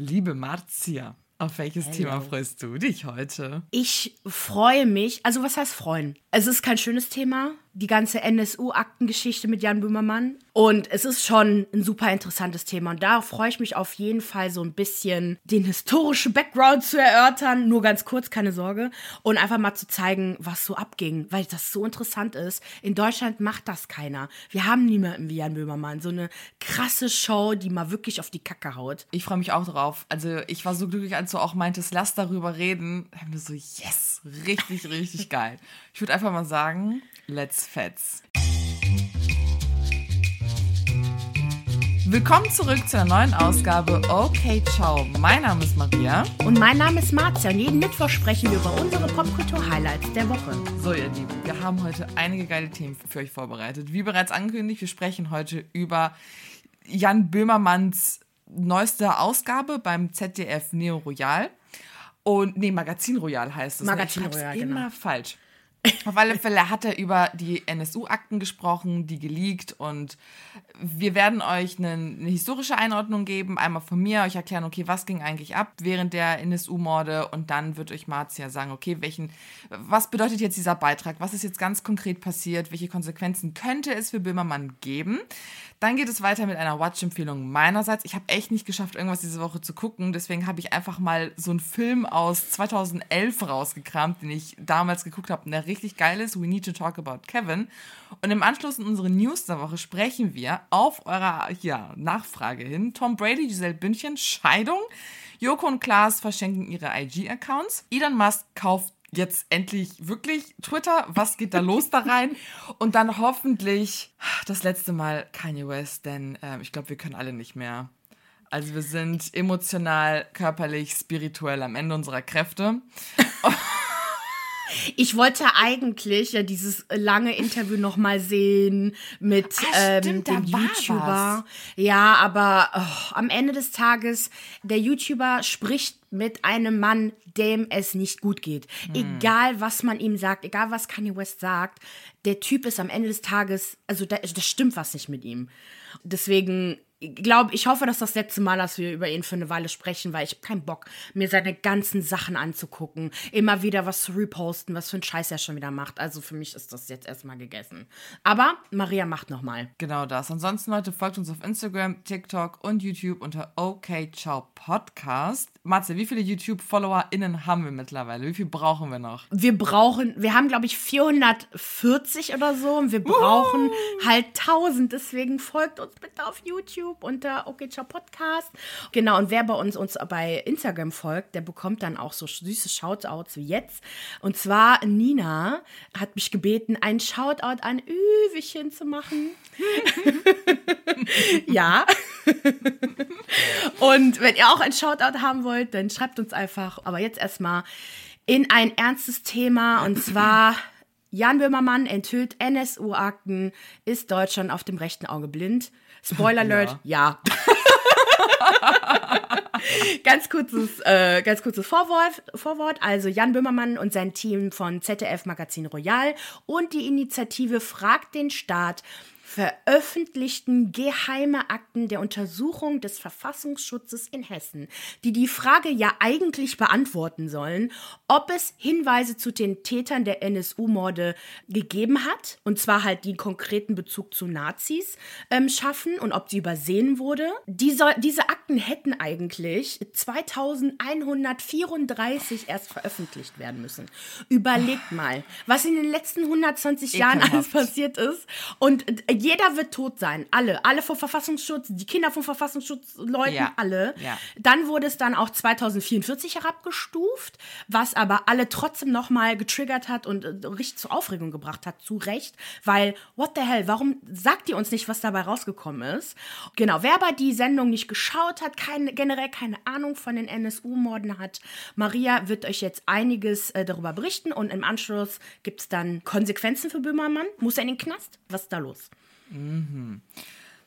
Liebe Marzia, auf welches Hello. Thema freust du dich heute? Ich freue mich, also was heißt freuen? Es ist kein schönes Thema, die ganze NSU-Aktengeschichte mit Jan Böhmermann. Und es ist schon ein super interessantes Thema. Und da freue ich mich auf jeden Fall so ein bisschen den historischen Background zu erörtern. Nur ganz kurz, keine Sorge. Und einfach mal zu zeigen, was so abging, weil das so interessant ist. In Deutschland macht das keiner. Wir haben niemanden wie Jan Böhmermann. So eine krasse Show, die mal wirklich auf die Kacke haut. Ich freue mich auch drauf. Also ich war so glücklich, als du auch meintest, lass darüber reden. Da haben wir so, yes, richtig, richtig geil. Ich würde einfach mal sagen, let's fetz. Willkommen zurück zu einer neuen Ausgabe Okay Ciao. Mein Name ist Maria. Und mein Name ist Marzia und jeden Mittwoch sprechen wir über unsere Popkultur-Highlights der Woche. So, ihr Lieben, wir haben heute einige geile Themen für euch vorbereitet. Wie bereits angekündigt, wir sprechen heute über Jan Böhmermanns neueste Ausgabe beim ZDF Neo Royal. Und, nee, Magazin Royal heißt es. ne? Magazin hab's Royal, immer genau. falsch. Auf alle Fälle hat er über die NSU-Akten gesprochen, die geleakt und wir werden euch eine, eine historische Einordnung geben, einmal von mir, euch erklären, okay, was ging eigentlich ab während der NSU-Morde und dann wird euch Marzia sagen, okay, welchen, was bedeutet jetzt dieser Beitrag, was ist jetzt ganz konkret passiert, welche Konsequenzen könnte es für Böhmermann geben. Dann geht es weiter mit einer Watch-Empfehlung meinerseits. Ich habe echt nicht geschafft, irgendwas diese Woche zu gucken. Deswegen habe ich einfach mal so einen Film aus 2011 rausgekramt, den ich damals geguckt habe und der richtig geil ist. We Need to Talk About Kevin. Und im Anschluss in unsere News der Woche sprechen wir auf eurer ja, Nachfrage hin. Tom Brady, Giselle Bündchen, Scheidung. Joko und Klaas verschenken ihre IG-Accounts. Elon Musk kauft jetzt endlich wirklich Twitter, was geht da los da rein? Und dann hoffentlich das letzte Mal Kanye West, denn äh, ich glaube, wir können alle nicht mehr. Also wir sind emotional, körperlich, spirituell am Ende unserer Kräfte. Ich wollte eigentlich ja dieses lange Interview noch mal sehen mit Ah, ähm, stimmt, da dem YouTuber. Ja, aber oh, am Ende des Tages, der YouTuber spricht mit einem Mann, dem es nicht gut geht. Hm. Egal, was man ihm sagt, egal, was Kanye West sagt, der Typ ist am Ende des Tages, also da, da stimmt was nicht mit ihm. Deswegen glaube ich hoffe, dass das letzte Mal, dass wir über ihn für eine Weile sprechen, weil ich habe keinen Bock, mir seine ganzen Sachen anzugucken, immer wieder was zu reposten, was für ein Scheiß er schon wieder macht. Also für mich ist das jetzt erstmal gegessen. Aber Maria macht noch mal. Genau das. Ansonsten, Leute, folgt uns auf Instagram, TikTok und YouTube unter OK Ciao Podcast. Matze, wie viele YouTube-FollowerInnen haben wir mittlerweile? Wie viel brauchen wir noch? Wir brauchen, wir haben glaube ich 440 oder so und wir brauchen halt 1000. Deswegen folgt uns bitte auf YouTube unter Okay Ciao Podcast. Genau, und wer bei uns, uns bei Instagram folgt, der bekommt dann auch so süße Shoutouts wie jetzt. Und zwar Nina hat mich gebeten, einen Shoutout an Üwichen zu machen. ja. Und wenn ihr auch ein Shoutout haben wollt, dann schreibt uns einfach. Aber jetzt erstmal in ein ernstes Thema und zwar Jan Böhmermann enthüllt NSU-Akten, ist Deutschland auf dem rechten Auge blind. Spoiler Alert, ja. ganz kurzes, äh, ganz kurzes Vorwort, Vorwort. Also Jan Böhmermann und sein Team von ZDF Magazin Royal und die Initiative Fragt den Staat veröffentlichten geheime Akten der Untersuchung des Verfassungsschutzes in Hessen, die die Frage ja eigentlich beantworten sollen, ob es Hinweise zu den Tätern der NSU-Morde gegeben hat, und zwar halt die konkreten Bezug zu Nazis ähm, schaffen und ob die übersehen wurde. Die soll, diese Akten hätten eigentlich 2134 erst veröffentlicht werden müssen. Überlegt mal, was in den letzten 120 Jahren alles passiert ist. Und äh, jeder wird tot sein. Alle. Alle vom Verfassungsschutz, die Kinder vom Verfassungsschutz, Leuten, Ja. alle. Ja. Dann wurde es dann auch 2044 herabgestuft, was aber alle trotzdem nochmal getriggert hat und äh, richtig zur Aufregung gebracht hat, zu Recht. Weil, what the hell, warum sagt ihr uns nicht, was dabei rausgekommen ist? Genau, wer aber die Sendung nicht geschaut hat, keine, generell keine Ahnung von den NSU-Morden hat, Maria wird euch jetzt einiges äh, darüber berichten und im Anschluss gibt es dann Konsequenzen für Böhmermann. Muss er in den Knast? Was ist da los?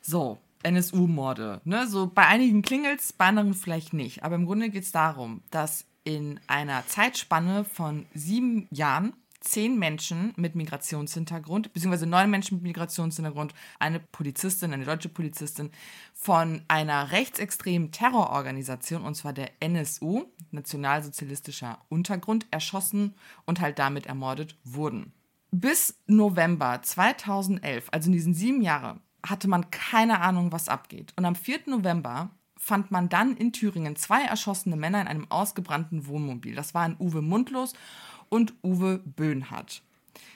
So, NSU-Morde. Ne? So bei einigen klingelt's, bei anderen vielleicht nicht. Aber im Grunde geht es darum, dass in einer Zeitspanne von sieben Jahren zehn Menschen mit Migrationshintergrund, beziehungsweise neun Menschen mit Migrationshintergrund, eine Polizistin, eine deutsche Polizistin von einer rechtsextremen Terrororganisation, und zwar der NSU, Nationalsozialistischer Untergrund, erschossen und halt damit ermordet wurden. Bis November 2011, also in diesen sieben Jahren, hatte man keine Ahnung, was abgeht. Und am 4. November fand man dann in Thüringen zwei erschossene Männer in einem ausgebrannten Wohnmobil. Das waren Uwe Mundlos und Uwe Böhnhardt.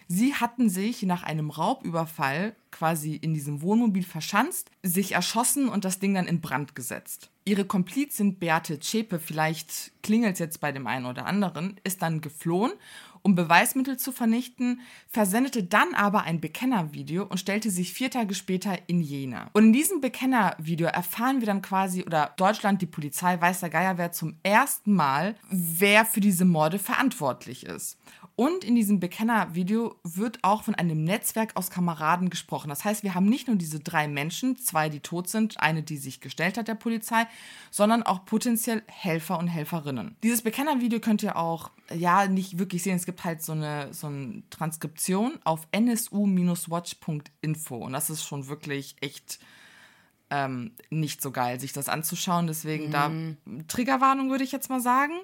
Sie hatten sich nach einem Raubüberfall quasi in diesem Wohnmobil verschanzt, sich erschossen und das Ding dann in Brand gesetzt. Ihre Komplizin Beate Zschäpe, vielleicht klingelt es jetzt bei dem einen oder anderen, ist dann geflohen um Beweismittel zu vernichten, versendete dann aber ein Bekennervideo und stellte sich vier Tage später in Jena. Und in diesem Bekennervideo erfahren wir dann quasi, oder Deutschland, die Polizei, weiß der Geier wer zum ersten Mal, wer für diese Morde verantwortlich ist. Und in diesem Bekennervideo wird auch von einem Netzwerk aus Kameraden gesprochen. Das heißt, wir haben nicht nur diese drei Menschen, zwei, die tot sind, eine, die sich gestellt hat der Polizei, sondern auch potenziell Helfer und Helferinnen. Dieses Bekennervideo könnt ihr auch ja nicht wirklich sehen. Es gibt halt so eine, so eine Transkription auf nsu-watch.info. Und das ist schon wirklich echt ähm, nicht so geil, sich das anzuschauen. Deswegen mhm. da Triggerwarnung würde ich jetzt mal sagen.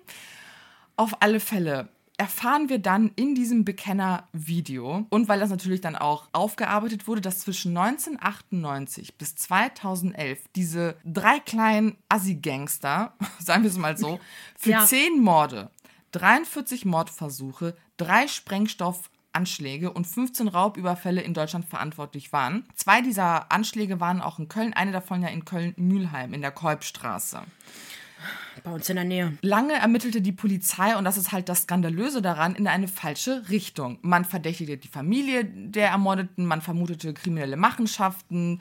Auf alle Fälle erfahren wir dann in diesem Bekenner-Video und weil das natürlich dann auch aufgearbeitet wurde, dass zwischen 1998 bis 2011 diese drei kleinen Assi-Gangster, sagen wir es mal so, für ja. zehn Morde, 43 Mordversuche, drei Sprengstoffanschläge und 15 Raubüberfälle in Deutschland verantwortlich waren. Zwei dieser Anschläge waren auch in Köln, eine davon ja in Köln-Mühlheim in der Kolbstraße. Bei uns in der Nähe. Lange ermittelte die Polizei, und das ist halt das Skandalöse daran, in eine falsche Richtung. Man verdächtigte die Familie der Ermordeten, man vermutete kriminelle Machenschaften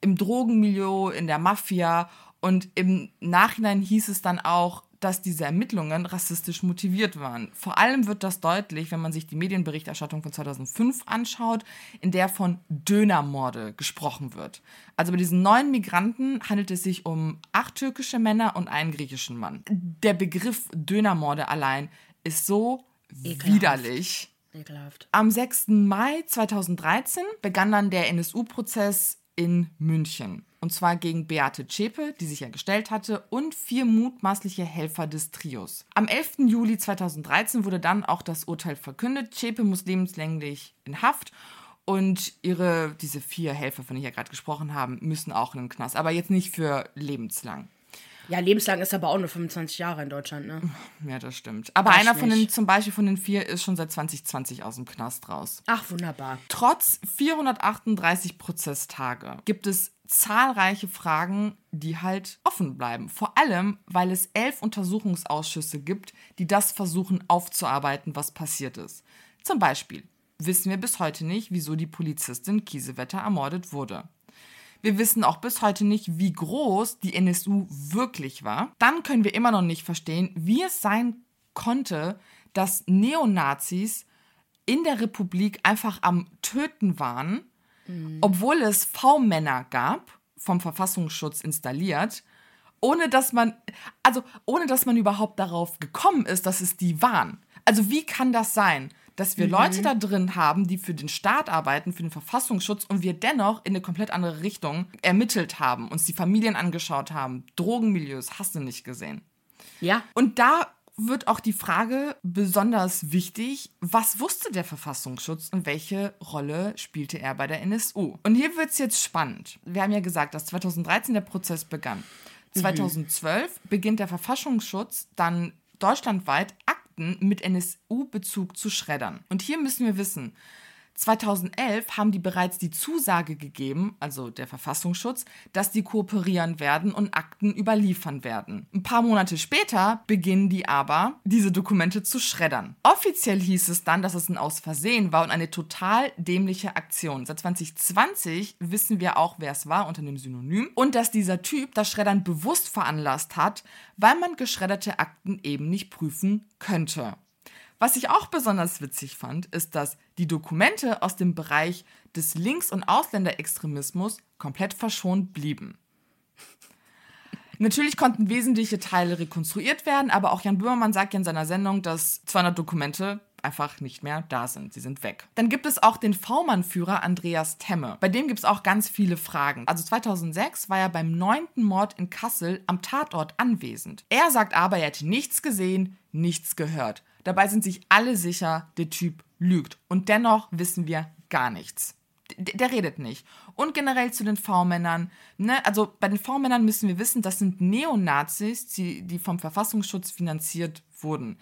im Drogenmilieu, in der Mafia. Und im Nachhinein hieß es dann auch, dass diese Ermittlungen rassistisch motiviert waren. Vor allem wird das deutlich, wenn man sich die Medienberichterstattung von 2005 anschaut, in der von Dönermorde gesprochen wird. Also bei diesen neun Migranten handelt es sich um acht türkische Männer und einen griechischen Mann. Der Begriff Dönermorde allein ist so Ekelhaft. widerlich. Ekelhaft. Am 6. Mai 2013 begann dann der NSU-Prozess in München. Und zwar gegen Beate Zschäpe, die sich ja gestellt hatte, und vier mutmaßliche Helfer des Trios. Am 11. Juli 2013 wurde dann auch das Urteil verkündet. Zschäpe muss lebenslänglich in Haft und ihre, diese vier Helfer, von denen ich ja gerade gesprochen habe, müssen auch in den Knast. Aber jetzt nicht für lebenslang. Ja, lebenslang ist aber auch nur 25 Jahre in Deutschland, ne? Ja, das stimmt. Aber das einer von den, zum Beispiel von den vier, ist schon seit 2020 aus dem Knast raus. Ach, wunderbar. Trotz 438 Prozesstage gibt es zahlreiche Fragen, die halt offen bleiben. Vor allem, weil es elf Untersuchungsausschüsse gibt, die das versuchen aufzuarbeiten, was passiert ist. Zum Beispiel wissen wir bis heute nicht, wieso die Polizistin Kiesewetter ermordet wurde. Wir wissen auch bis heute nicht, wie groß die NSU wirklich war. Dann können wir immer noch nicht verstehen, wie es sein konnte, dass Neonazis in der Republik einfach am Töten waren, mhm. obwohl es V-Männer gab, vom Verfassungsschutz installiert, ohne dass man, also ohne dass man überhaupt darauf gekommen ist, dass es die waren. Also wie kann das sein? Dass wir mhm. Leute da drin haben, die für den Staat arbeiten, für den Verfassungsschutz und wir dennoch in eine komplett andere Richtung ermittelt haben, uns die Familien angeschaut haben, Drogenmilieus, hast du nicht gesehen. Ja. Und da wird auch die Frage besonders wichtig, was wusste der Verfassungsschutz und welche Rolle spielte er bei der NSU? Und hier wird es jetzt spannend. Wir haben ja gesagt, dass 2013 der Prozess begann. 2012 mhm. beginnt der Verfassungsschutz dann deutschlandweit Akten mit NSU-Bezug zu schreddern. Und hier müssen wir wissen, 2011 haben die bereits die Zusage gegeben, also der Verfassungsschutz, dass die kooperieren werden und Akten überliefern werden. Ein paar Monate später beginnen die aber, diese Dokumente zu schreddern. Offiziell hieß es dann, dass es ein Aus Versehen war und eine total dämliche Aktion. Seit 2020 wissen wir auch, wer es war unter dem Synonym und dass dieser Typ das Schreddern bewusst veranlasst hat, weil man geschredderte Akten eben nicht prüfen könnte. Was ich auch besonders witzig fand, ist, dass die Dokumente aus dem Bereich des Links- und Ausländerextremismus komplett verschont blieben. Natürlich konnten wesentliche Teile rekonstruiert werden, aber auch Jan Böhmermann sagt ja in seiner Sendung, dass 200 Dokumente einfach nicht mehr da sind. Sie sind weg. Dann gibt es auch den V-Mann-Führer Andreas Temme. Bei dem gibt es auch ganz viele Fragen. Also 2006 war er beim neunten Mord in Kassel am Tatort anwesend. Er sagt aber, er hätte nichts gesehen, nichts gehört. Dabei sind sich alle sicher, der Typ lügt. Und dennoch wissen wir gar nichts. D der redet nicht. Und generell zu den V-Männern. Ne? Also bei den V-Männern müssen wir wissen, das sind Neonazis, die, die vom Verfassungsschutz finanziert wurden.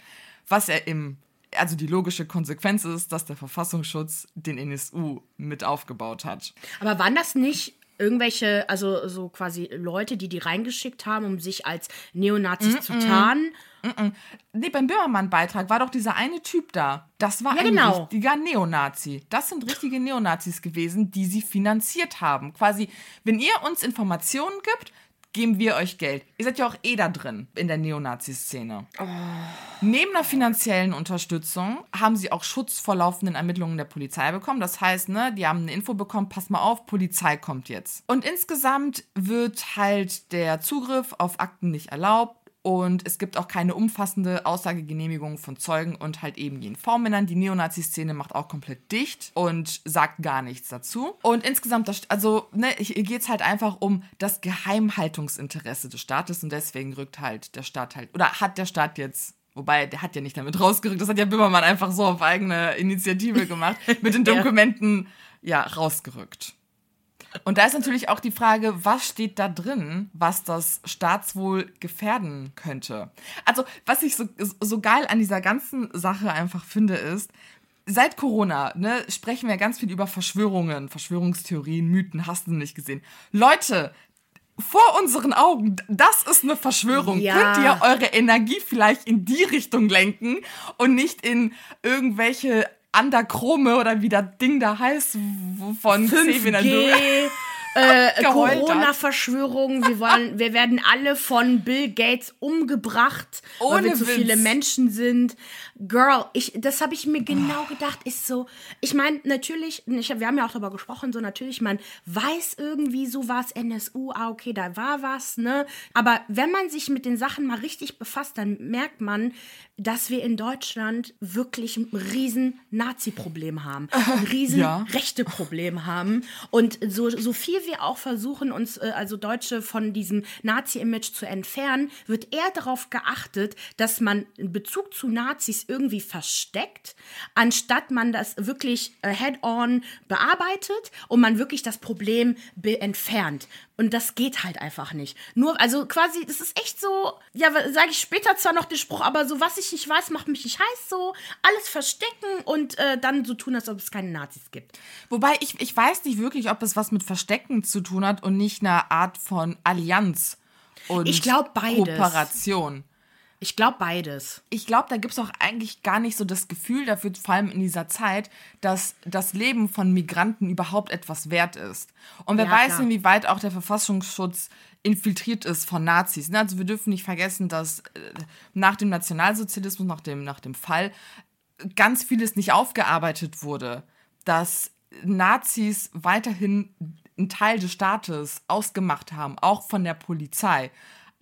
Was er im also die logische Konsequenz ist, dass der Verfassungsschutz den NSU mit aufgebaut hat. Aber waren das nicht irgendwelche, also so quasi Leute, die die reingeschickt haben, um sich als Neonazis mm -mm. zu tarnen? Mm nee, beim Böhmermann-Beitrag war doch dieser eine Typ da. Das war ja, ein genau. richtiger Neonazi. Das sind richtige Neonazis gewesen, die sie finanziert haben. Quasi, wenn ihr uns Informationen gibt, geben wir euch Geld. Ihr seid ja auch eh da drin in der Neonazi-Szene. Oh. Neben der finanziellen Unterstützung haben sie auch Schutz vor laufenden Ermittlungen der Polizei bekommen. Das heißt, ne, die haben eine Info bekommen, pass mal auf, Polizei kommt jetzt. Und insgesamt wird halt der Zugriff auf Akten nicht erlaubt. Und es gibt auch keine umfassende Aussagegenehmigung von Zeugen und halt eben jenen V-Männern. Die Neonazi-Szene macht auch komplett dicht und sagt gar nichts dazu. Und insgesamt, das, also, ne, hier geht es halt einfach um das Geheimhaltungsinteresse des Staates und deswegen rückt halt der Staat halt, oder hat der Staat jetzt Wobei, der hat ja nicht damit rausgerückt. Das hat ja Böhmermann einfach so auf eigene Initiative gemacht. mit den Dokumenten, ja, rausgerückt. Und da ist natürlich auch die Frage, was steht da drin, was das Staatswohl gefährden könnte. Also, was ich so, so geil an dieser ganzen Sache einfach finde, ist, seit Corona ne, sprechen wir ganz viel über Verschwörungen, Verschwörungstheorien, Mythen, hast du nicht gesehen. Leute, vor unseren Augen, das ist eine Verschwörung. Ja. Könnt ihr eure Energie vielleicht in die Richtung lenken und nicht in irgendwelche Andachrome oder wie das Ding da heißt, von 5G, äh, Corona-Verschwörung. Wir, wollen, wir werden alle von Bill Gates umgebracht, Ohne weil wir zu Witz. viele Menschen sind. Girl, ich, das habe ich mir genau gedacht. Ist so, ich meine, natürlich, ich, wir haben ja auch darüber gesprochen, so natürlich, man weiß irgendwie so was, NSU, ah, okay, da war was, ne? Aber wenn man sich mit den Sachen mal richtig befasst, dann merkt man, dass wir in Deutschland wirklich ein riesen Nazi-Problem haben, ein riesen ja. Rechte-Problem haben. Und so, so viel wir auch versuchen, uns äh, also Deutsche von diesem Nazi-Image zu entfernen, wird eher darauf geachtet, dass man in Bezug zu Nazis irgendwie versteckt, anstatt man das wirklich äh, head-on bearbeitet und man wirklich das Problem entfernt. Und das geht halt einfach nicht. Nur, also quasi, das ist echt so, ja, sage ich später zwar noch den Spruch, aber so, was ich nicht weiß, macht mich nicht heiß, so alles verstecken und äh, dann so tun, als ob es keine Nazis gibt. Wobei, ich, ich weiß nicht wirklich, ob es was mit Verstecken zu tun hat und nicht eine Art von Allianz und ich beides. Kooperation. Ich glaube beides. Ich glaube, da gibt es auch eigentlich gar nicht so das Gefühl dafür, vor allem in dieser Zeit, dass das Leben von Migranten überhaupt etwas wert ist. Und wer ja, weiß, klar. inwieweit auch der Verfassungsschutz infiltriert ist von Nazis. Ne? Also wir dürfen nicht vergessen, dass äh, nach dem Nationalsozialismus, nach dem, nach dem Fall, ganz vieles nicht aufgearbeitet wurde. Dass Nazis weiterhin einen Teil des Staates ausgemacht haben, auch von der Polizei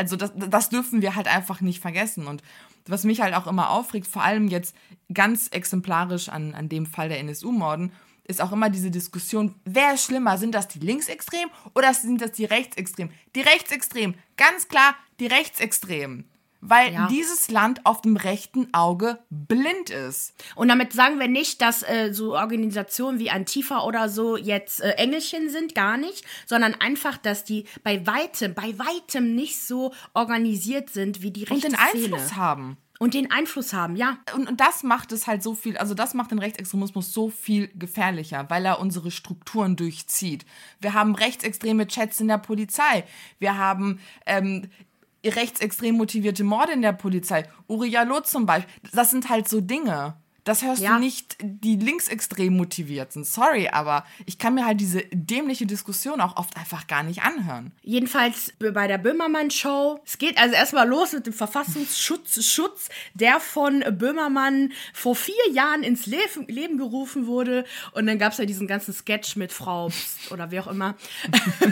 also das, das dürfen wir halt einfach nicht vergessen. Und was mich halt auch immer aufregt, vor allem jetzt ganz exemplarisch an, an dem Fall der NSU-Morden, ist auch immer diese Diskussion, wer ist schlimmer? Sind das die Linksextremen oder sind das die Rechtsextremen? Die Rechtsextremen, ganz klar die Rechtsextremen weil ja. dieses Land auf dem rechten Auge blind ist. Und damit sagen wir nicht, dass äh, so Organisationen wie Antifa oder so jetzt äh, Engelchen sind, gar nicht, sondern einfach, dass die bei weitem, bei weitem nicht so organisiert sind wie die rechte Und den Einfluss Szene. haben. Und den Einfluss haben, ja. Und, und das macht es halt so viel, also das macht den Rechtsextremismus so viel gefährlicher, weil er unsere Strukturen durchzieht. Wir haben rechtsextreme Chats in der Polizei. Wir haben ähm, rechtsextrem motivierte Morde in der Polizei. Uriah Loth zum Beispiel. Das sind halt so Dinge. Das hörst ja. du nicht, die linksextrem motiviert sind. Sorry, aber ich kann mir halt diese dämliche Diskussion auch oft einfach gar nicht anhören. Jedenfalls bei der Böhmermann-Show. Es geht also erstmal los mit dem Verfassungsschutz, Schutz, der von Böhmermann vor vier Jahren ins Leben, Leben gerufen wurde. Und dann gab es ja diesen ganzen Sketch mit Frau Psst oder wie auch immer.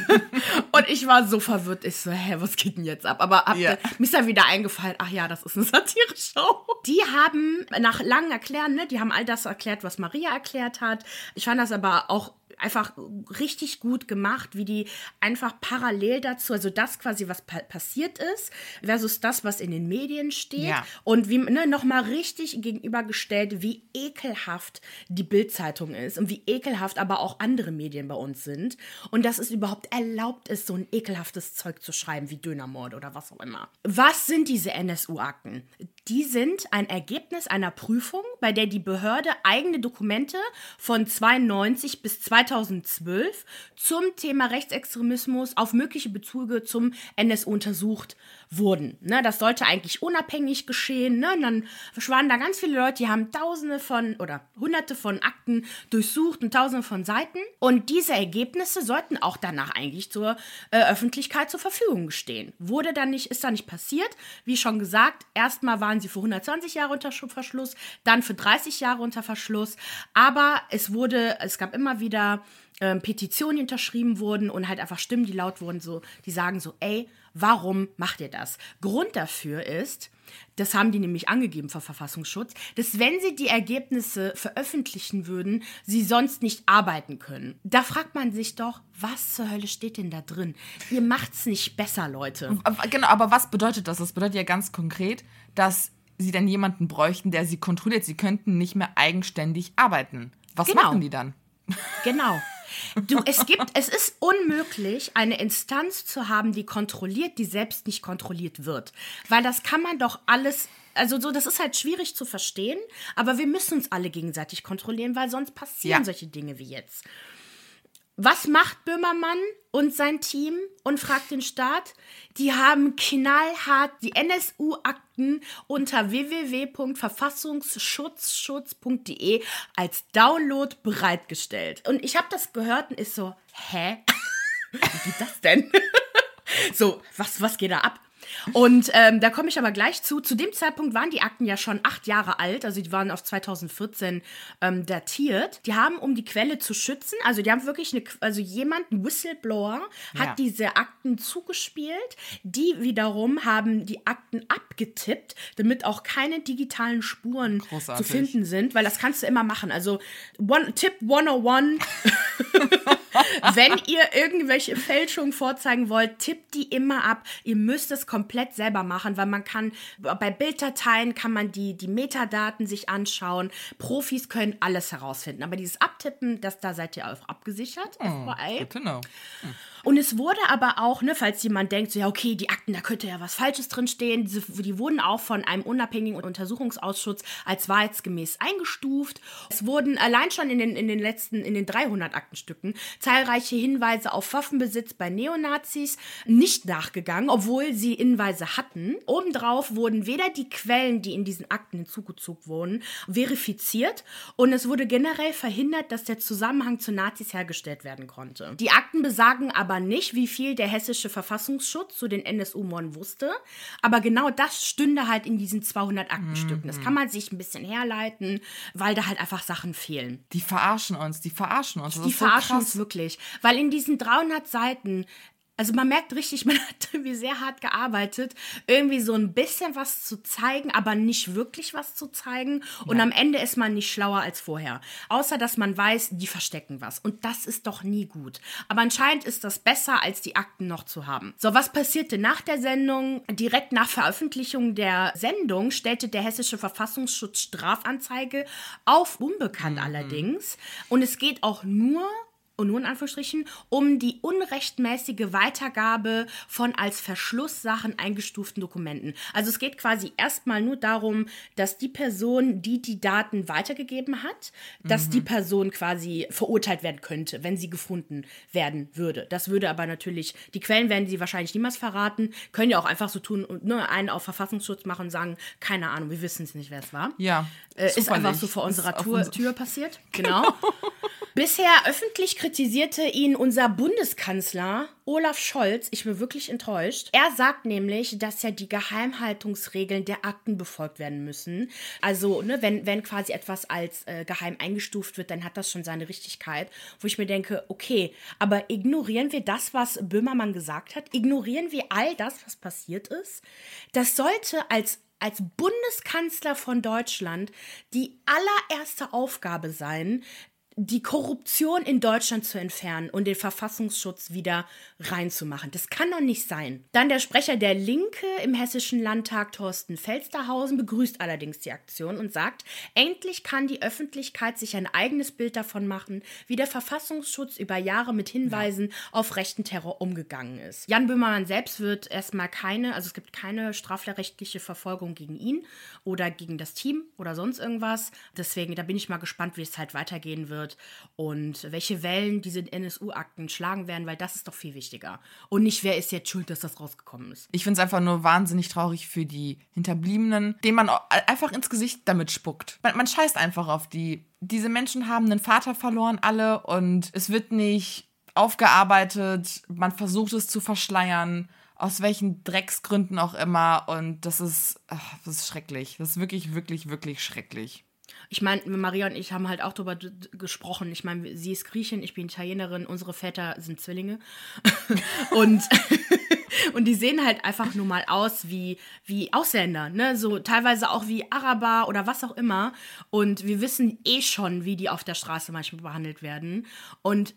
und ich war so verwirrt. Ich so, hä, was geht denn jetzt ab? Aber hab, yeah. mir ist dann wieder eingefallen, ach ja, das ist eine Satire-Show. Die haben nach langen Erklärungen erklären. Ne? Die haben all das erklärt, was Maria erklärt hat. Ich fand das aber auch einfach richtig gut gemacht, wie die einfach parallel dazu, also das quasi, was pa passiert ist, versus das, was in den Medien steht. Ja. Und wie ne, nochmal richtig gegenübergestellt, wie ekelhaft die Bildzeitung ist und wie ekelhaft aber auch andere Medien bei uns sind. Und dass es überhaupt erlaubt ist, so ein ekelhaftes Zeug zu schreiben wie Dönermord oder was auch immer. Was sind diese NSU-Akten? Die sind ein Ergebnis einer Prüfung, bei der die Behörde eigene Dokumente von 92 bis 2012 zum Thema Rechtsextremismus auf mögliche Bezüge zum NSU untersucht wurden. Ne, das sollte eigentlich unabhängig geschehen. Ne? Und dann waren da ganz viele Leute, die haben tausende von oder hunderte von Akten durchsucht und tausende von Seiten. Und diese Ergebnisse sollten auch danach eigentlich zur äh, Öffentlichkeit zur Verfügung stehen. Wurde dann nicht, ist da nicht passiert. Wie schon gesagt, erstmal waren sie für 120 Jahre unter Verschluss, dann für 30 Jahre unter Verschluss. Aber es wurde, es gab immer wieder ähm, Petitionen, die unterschrieben wurden und halt einfach Stimmen, die laut wurden, so, die sagen so, ey, warum macht ihr das? Grund dafür ist, das haben die nämlich angegeben vor Verfassungsschutz, dass wenn sie die Ergebnisse veröffentlichen würden, sie sonst nicht arbeiten können. Da fragt man sich doch, was zur Hölle steht denn da drin? Ihr macht's nicht besser, Leute. Genau, aber was bedeutet das? Das bedeutet ja ganz konkret, dass sie dann jemanden bräuchten, der sie kontrolliert. Sie könnten nicht mehr eigenständig arbeiten. Was Genau. machen die dann? Genau. Du, es gibt, es ist unmöglich, eine Instanz zu haben, die kontrolliert, die selbst nicht kontrolliert wird. Weil das kann man doch alles, also so, das ist halt schwierig zu verstehen, aber wir müssen uns alle gegenseitig kontrollieren, weil sonst passieren Ja. solche Dinge wie jetzt. Was macht Böhmermann und sein Team und fragt den Staat? Die haben knallhart die NSU-Akten unter www.verfassungsschutzschutz.de als Download bereitgestellt. Und ich habe das gehört und ist so, hä? Wie geht das denn? so, was, was geht da ab? Und ähm, da komme ich aber gleich zu. Zu dem Zeitpunkt waren die Akten ja schon acht Jahre alt, also die waren auf 2014 ähm, datiert. Die haben, um die Quelle zu schützen, also die haben wirklich eine, also jemand, ein Whistleblower, hat Ja. diese Akten zugespielt. Die wiederum haben die Akten abgetippt, damit auch keine digitalen Spuren Großartig. zu finden sind, weil das kannst du immer machen. Also one, Tipp 101, wenn ihr irgendwelche Fälschungen vorzeigen wollt, tippt die immer ab. Ihr müsst es komplett selber machen, weil man kann, bei Bilddateien kann man die, die Metadaten sich anschauen. Profis können alles herausfinden. Aber dieses Abtippen, das, da seid ihr auch abgesichert. Know. Und es wurde aber auch, ne, falls jemand denkt, so ja, okay, die Akten, da könnte ja was Falsches drinstehen, diese, die wurden auch von einem unabhängigen Untersuchungsausschuss als wahrheitsgemäß eingestuft. Es wurden allein schon in den, in den letzten, in den 300 Aktenstücken zahlreiche Hinweise auf Waffenbesitz bei Neonazis nicht nachgegangen, obwohl sie Hinweise hatten. Obendrauf wurden weder die Quellen, die in diesen Akten hinzugezogen wurden, verifiziert und es wurde generell verhindert, dass der Zusammenhang zu Nazis hergestellt werden konnte. Die Akten besagen aber nicht, wie viel der hessische Verfassungsschutz zu den NSU-Morden wusste, aber genau das stünde halt in diesen 200 Aktenstücken. Das kann man sich ein bisschen herleiten, weil da halt einfach Sachen fehlen. Die verarschen uns, die verarschen uns. Das Die so verarschen krass. uns wirklich. Weil in diesen 300 Seiten, also man merkt richtig, man hat irgendwie sehr hart gearbeitet, irgendwie so ein bisschen was zu zeigen, aber nicht wirklich was zu zeigen. Und am Ende ist man nicht schlauer als vorher. Außer, dass man weiß, die verstecken was. Und das ist doch nie gut. Aber anscheinend ist das besser, als die Akten noch zu haben. So, was passierte nach der Sendung? Direkt nach Veröffentlichung der Sendung stellte der Hessische Verfassungsschutz Strafanzeige auf, unbekannt allerdings. Und es geht auch nur und nur in Anführungsstrichen, um die unrechtmäßige Weitergabe von als Verschlusssachen eingestuften Dokumenten. Also es geht quasi erstmal nur darum, dass die Person, die die Daten weitergegeben hat, dass die Person quasi verurteilt werden könnte, wenn sie gefunden werden würde. Das würde aber natürlich, die Quellen werden sie wahrscheinlich niemals verraten, können ja auch einfach so tun und nur einen auf Verfassungsschutz machen und sagen, keine Ahnung, wir wissen es nicht, wer es war. Ja. Äh, ist einfach so vor unserer Tür, Tür passiert. Genau. Bisher öffentlich kritisierte ihn unser Bundeskanzler Olaf Scholz. Ich bin wirklich enttäuscht. Er sagt nämlich, dass ja die Geheimhaltungsregeln der Akten befolgt werden müssen. Also, ne, wenn, wenn quasi etwas als äh, geheim eingestuft wird, dann hat das schon seine Richtigkeit. Wo ich mir denke, okay, aber ignorieren wir das, was Böhmermann gesagt hat? Ignorieren wir all das, was passiert ist? Das sollte als als Bundeskanzler von Deutschland die allererste Aufgabe sein, die Korruption in Deutschland zu entfernen und den Verfassungsschutz wieder reinzumachen. Das kann doch nicht sein. Dann der Sprecher der Linke im Hessischen Landtag, Thorsten Felsterhausen, begrüßt allerdings die Aktion und sagt, endlich kann die Öffentlichkeit sich ein eigenes Bild davon machen, wie der Verfassungsschutz über Jahre mit Hinweisen ja. auf rechten Terror umgegangen ist. Jan Böhmermann selbst wird erstmal keine, also es gibt keine strafrechtliche Verfolgung gegen ihn oder gegen das Team oder sonst irgendwas. Deswegen, da bin ich mal gespannt, wie es halt weitergehen wird wird und welche Wellen diese NSU-Akten schlagen werden, weil das ist doch viel wichtiger. Und nicht, wer ist jetzt schuld, dass das rausgekommen ist. Ich finde es einfach nur wahnsinnig traurig für die Hinterbliebenen, denen man einfach ins Gesicht damit spuckt. Man, man scheißt einfach auf die. Diese Menschen haben einen Vater verloren, alle, und es wird nicht aufgearbeitet, man versucht es zu verschleiern aus welchen Drecksgründen auch immer. Und das ist, ach, das ist schrecklich. Das ist wirklich, wirklich, wirklich schrecklich. Ich meine, Maria und ich haben halt auch darüber gesprochen. Ich meine, sie ist Griechin, ich bin Italienerin, unsere Väter sind Zwillinge. und, und die sehen halt einfach nur mal aus wie, wie Ausländer, ne? So teilweise auch wie Araber oder was auch immer. Und wir wissen eh schon, wie die auf der Straße manchmal behandelt werden. Und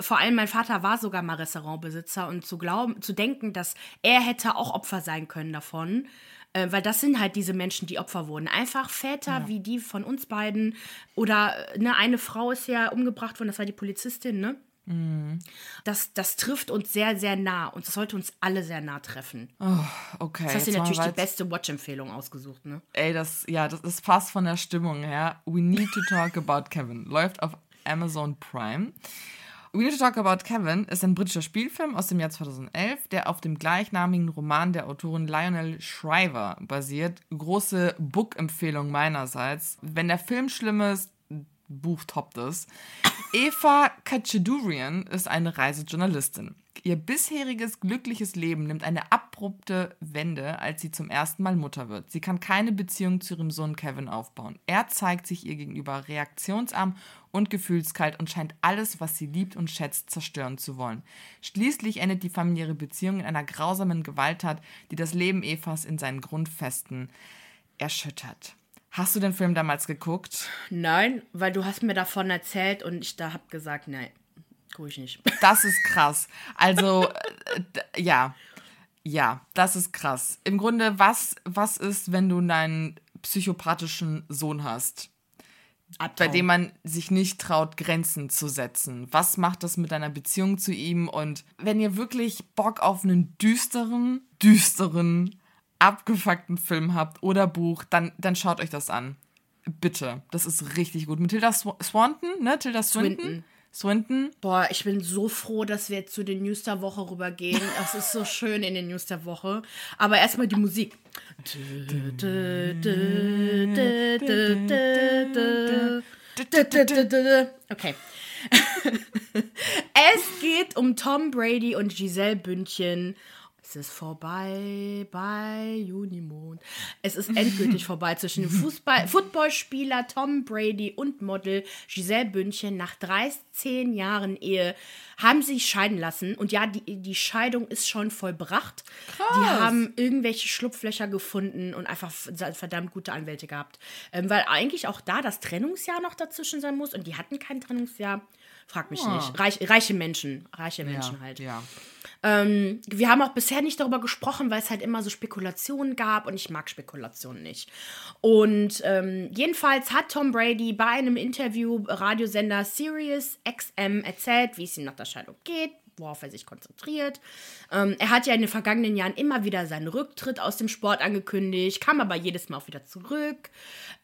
vor allem mein Vater war sogar mal Restaurantbesitzer und zu glauben, zu denken, dass er hätte auch Opfer sein können davon, äh, weil das sind halt diese Menschen, die Opfer wurden. Einfach Väter ja. wie die von uns beiden. Oder äh, ne, eine Frau ist ja umgebracht worden, das war die Polizistin, ne? Mhm. Das, das trifft uns sehr, sehr nah und das sollte uns alle sehr nah treffen. Oh, okay. Das hast du natürlich die beste Watch-Empfehlung ausgesucht, ne? Ey, das, ja, das ist fast von der Stimmung her. We need to talk about Kevin. Läuft auf Amazon Prime. We Need to Talk About Kevin ist ein britischer Spielfilm aus dem Jahr 2011, der auf dem gleichnamigen Roman der Autorin Lionel Shriver basiert. Große Book-Empfehlung meinerseits. Wenn der Film schlimm ist, Buch toppt es. Eva Kachedurian ist eine Reisejournalistin. Ihr bisheriges glückliches Leben nimmt eine abrupte Wende, als sie zum ersten Mal Mutter wird. Sie kann keine Beziehung zu ihrem Sohn Kevin aufbauen. Er zeigt sich ihr gegenüber reaktionsarm und gefühlskalt und scheint alles, was sie liebt und schätzt, zerstören zu wollen. Schließlich endet die familiäre Beziehung in einer grausamen Gewalttat, die das Leben Evas in seinen Grundfesten erschüttert. Hast du den Film damals geguckt? Nein, weil du hast mir davon erzählt und ich da hab gesagt, nein, gucke ich nicht. Das ist krass. Also, ja. Ja, das ist krass. Im Grunde, was, was ist, wenn du einen psychopathischen Sohn hast? Abtraum. bei dem man sich nicht traut, Grenzen zu setzen. Was macht das mit deiner Beziehung zu ihm? Und wenn ihr wirklich Bock auf einen düsteren, düsteren, abgefuckten Film habt oder Buch, dann, dann schaut euch das an. Bitte. Das ist richtig gut. Mit Tilda Sw Swanton, ne? Tilda Swinton. Swinton. Swinton. Boah, ich bin so froh, dass wir jetzt zu den News der Woche rübergehen. Es ist so schön in den News der Woche. Aber erstmal die Musik. Okay. es geht um Tom Brady und Giselle Bündchen es ist vorbei bei Junimond. Es ist endgültig vorbei zwischen dem Fußball Footballspieler Tom Brady und Model Giselle Bündchen. Nach 13 Jahren Ehe haben sie sich scheiden lassen. Und ja, die, die Scheidung ist schon vollbracht. Krass. Die haben irgendwelche Schlupflöcher gefunden und einfach verdammt gute Anwälte gehabt. Ähm, weil eigentlich auch da das Trennungsjahr noch dazwischen sein muss. Und die hatten kein Trennungsjahr. Frag mich oh. nicht. Reich, reiche Menschen. Reiche Menschen ja, halt. Ja. Ähm, wir haben auch bisher nicht darüber gesprochen, weil es halt immer so Spekulationen gab und ich mag Spekulationen nicht. Und ähm, jedenfalls hat Tom Brady bei einem Interview Radiosender Sirius XM erzählt, wie es ihm nach der Scheidung geht, worauf er sich konzentriert. Ähm, er hat ja in den vergangenen Jahren immer wieder seinen Rücktritt aus dem Sport angekündigt, kam aber jedes Mal auch wieder zurück.